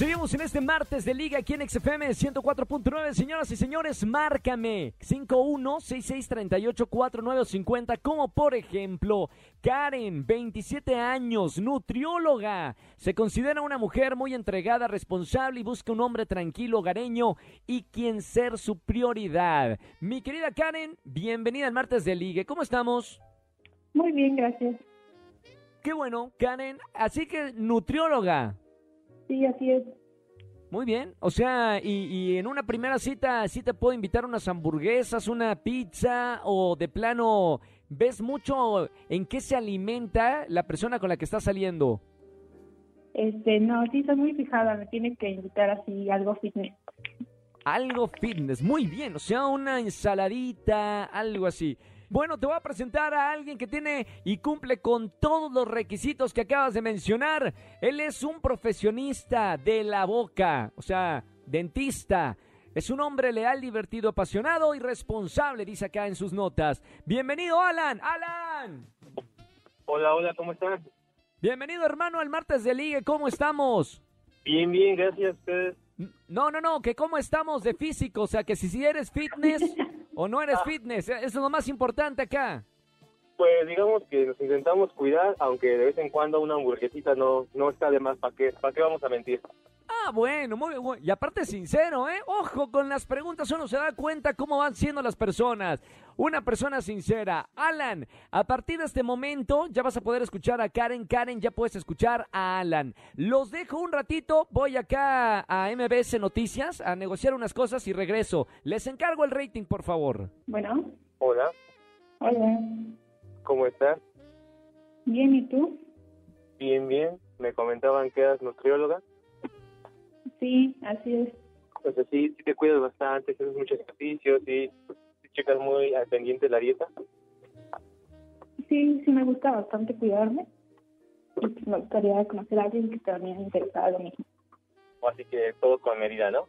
Seguimos en este martes de Liga aquí en XFM 104.9. Señoras y señores, márcame 5166384950. Como por ejemplo, Karen, 27 años, nutrióloga. Se considera una mujer muy entregada, responsable y busca un hombre tranquilo, hogareño y quien ser su prioridad. Mi querida Karen, bienvenida al martes de Liga. ¿Cómo estamos? Muy bien, gracias. Qué bueno, Karen. Así que nutrióloga. Sí, así es. Muy bien, o sea, y, y, en una primera cita, ¿sí te puedo invitar unas hamburguesas, una pizza o de plano ves mucho en qué se alimenta la persona con la que estás saliendo? Este, no, sí, soy muy fijada, me tiene que invitar así algo fitness. Algo fitness, muy bien, o sea, una ensaladita, algo así. Bueno, te voy a presentar a alguien que tiene y cumple con todos los requisitos que acabas de mencionar. Él es un profesionista de la boca, o sea, dentista. Es un hombre leal, divertido, apasionado y responsable, dice acá en sus notas. Bienvenido, Alan. Alan. Hola, hola, ¿cómo están? Bienvenido, hermano, al martes de Ligue. ¿Cómo estamos? Bien, bien, gracias a ustedes. No, no, no, que cómo estamos de físico, o sea, que si, si eres fitness o no eres fitness, eso es lo más importante acá. Pues digamos que nos intentamos cuidar, aunque de vez en cuando una hamburguesita no, no está de más, ¿para qué, ¿para qué vamos a mentir? Ah, bueno, muy bien. Y aparte sincero, ¿eh? Ojo con las preguntas, uno se da cuenta cómo van siendo las personas. Una persona sincera. Alan, a partir de este momento ya vas a poder escuchar a Karen. Karen, ya puedes escuchar a Alan. Los dejo un ratito, voy acá a MBS Noticias a negociar unas cosas y regreso. Les encargo el rating, por favor. Bueno. Hola. Hola. ¿Cómo estás? Bien, ¿y tú? Bien, bien. Me comentaban que eras nutrióloga. Sí, así es. Pues sí, sí te cuidas bastante, haces mucho ejercicio, sí, sí checas muy al pendiente de la dieta. Sí, sí me gusta bastante cuidarme. Y pues me gustaría conocer a alguien que también interesada en lo mismo. Así que todo con medida, ¿no?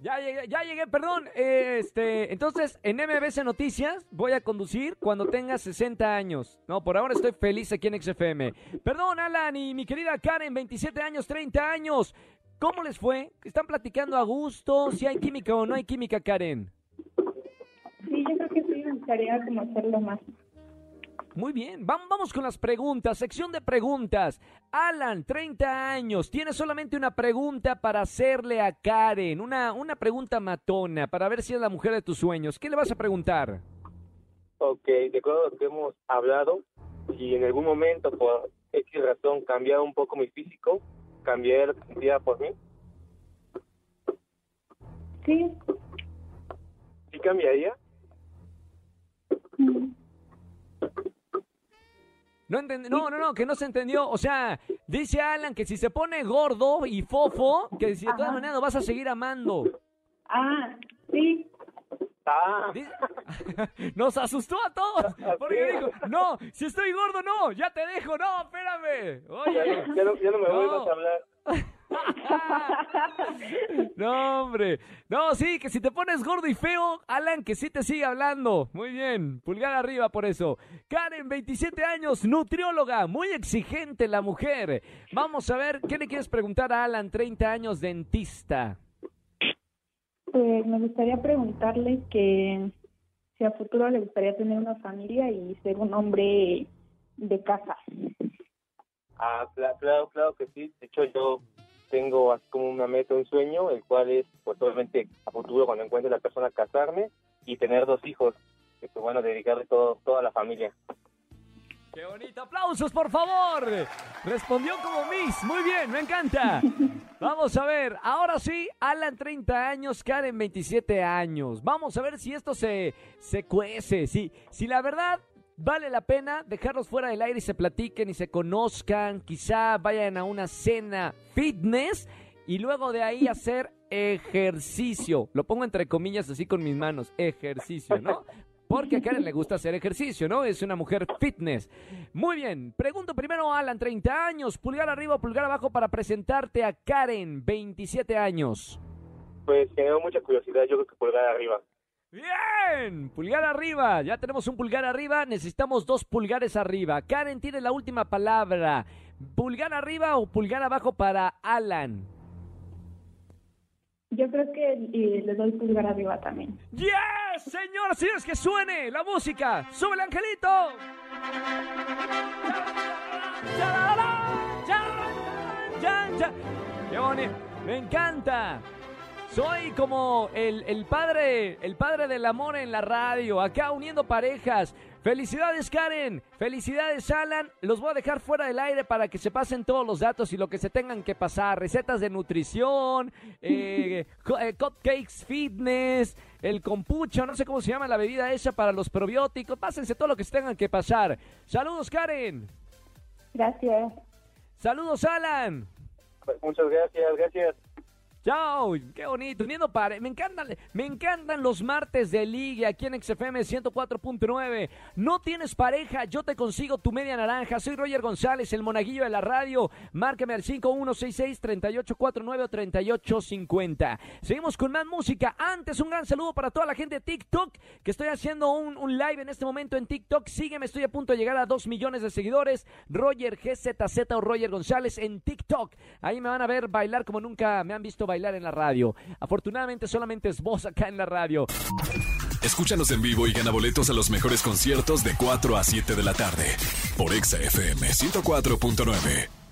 Ya llegué, ya llegué, perdón. Este, entonces, en MBC Noticias voy a conducir cuando tenga 60 años. No, por ahora estoy feliz aquí en XFM. Perdón, Alan y mi querida Karen, 27 años, 30 años. ¿Cómo les fue? ¿Están platicando a gusto? ¿Si hay química o no hay química, Karen? Sí, yo creo que sí, me gustaría conocerlo más. Muy bien, vamos, vamos con las preguntas, sección de preguntas. Alan, 30 años, tiene solamente una pregunta para hacerle a Karen, una, una pregunta matona, para ver si es la mujer de tus sueños. ¿Qué le vas a preguntar? Ok, de acuerdo a lo que hemos hablado, si en algún momento por X razón cambiaba un poco mi físico, cambiar día por mí. Sí. ¿Sí cambiaría? Mm. No, entendí, no, no, no, que no se entendió. O sea, dice Alan que si se pone gordo y fofo, que si de todas maneras lo vas a seguir amando. Ah, sí. Nos asustó a todos. Porque dijo, no, si estoy gordo, no, ya te dejo, no, espérame. Oye. ya no, ya no me No. vuelvas a hablar. No, hombre. No, sí, que si te pones gordo y feo, Alan, que sí te sigue hablando. Muy bien, pulgar arriba por eso. Karen, 27 años, nutrióloga, muy exigente la mujer. Vamos a ver, ¿qué le quieres preguntar a Alan, 30 años, dentista? Pues me gustaría preguntarle que si a futuro le gustaría tener una familia y ser un hombre de casa. Ah, cla- claro, claro que sí. De hecho, yo tengo así como una meta, un sueño, el cual es, pues obviamente, a futuro, cuando encuentre la persona, casarme y tener dos hijos. Y pues bueno, dedicarle todo, toda la familia. ¡Qué bonito! ¡Aplausos, por favor! Respondió como Miss. Muy bien, me encanta. Vamos a ver. Ahora sí, Alan 30 años, Karen 27 años. Vamos a ver si esto se, se cuece. Si, si la verdad vale la pena dejarlos fuera del aire y se platiquen y se conozcan. Quizá vayan a una cena fitness y luego de ahí hacer ejercicio. Lo pongo entre comillas así con mis manos. Ejercicio, ¿no? Porque a Karen le gusta hacer ejercicio, ¿no? Es una mujer fitness. Muy bien. Pregunto primero a Alan, 30 años. Pulgar arriba o pulgar abajo para presentarte a Karen, 27 años. Pues generó mucha curiosidad, yo creo que pulgar arriba. Bien, pulgar arriba. Ya tenemos un pulgar arriba, necesitamos dos pulgares arriba. Karen tiene la última palabra. ¿Pulgar arriba o pulgar abajo para Alan? Yo creo que eh, le doy pulgar arriba también. ¡Yes! Señoras y señores, que suene la música. ¡Sube el angelito! ¡Qué bonito! ¡Me encanta! Soy como el, el, padre, el padre del amor en la radio, acá uniendo parejas. Felicidades Karen, felicidades Alan. Los voy a dejar fuera del aire para que se pasen todos los datos y lo que se tengan que pasar. Recetas de nutrición, eh, eh, cupcakes fitness, el compucho, no sé cómo se llama la bebida esa para los probióticos. Pásense todo lo que se tengan que pasar. Saludos Karen. Gracias. Saludos Alan. Muchas gracias, gracias. Chao, qué bonito. Me encantan, me encantan los martes de liga aquí en XFM 104.9. No tienes pareja, yo te consigo tu media naranja. Soy Roger González, el monaguillo de la radio. Márcame al 5166-3849 o 3850. Seguimos con más música. Antes, un gran saludo para toda la gente de TikTok, que estoy haciendo un, un live en este momento en TikTok. Sígueme, estoy a punto de llegar a 2 millones de seguidores. Roger GZZ o Roger González en TikTok. Ahí me van a ver bailar como nunca me han visto bailar en la radio. Afortunadamente solamente es vos acá en la radio. Escúchanos en vivo y gana boletos a los mejores conciertos de 4 a 7 de la tarde por Exa FM 104.9.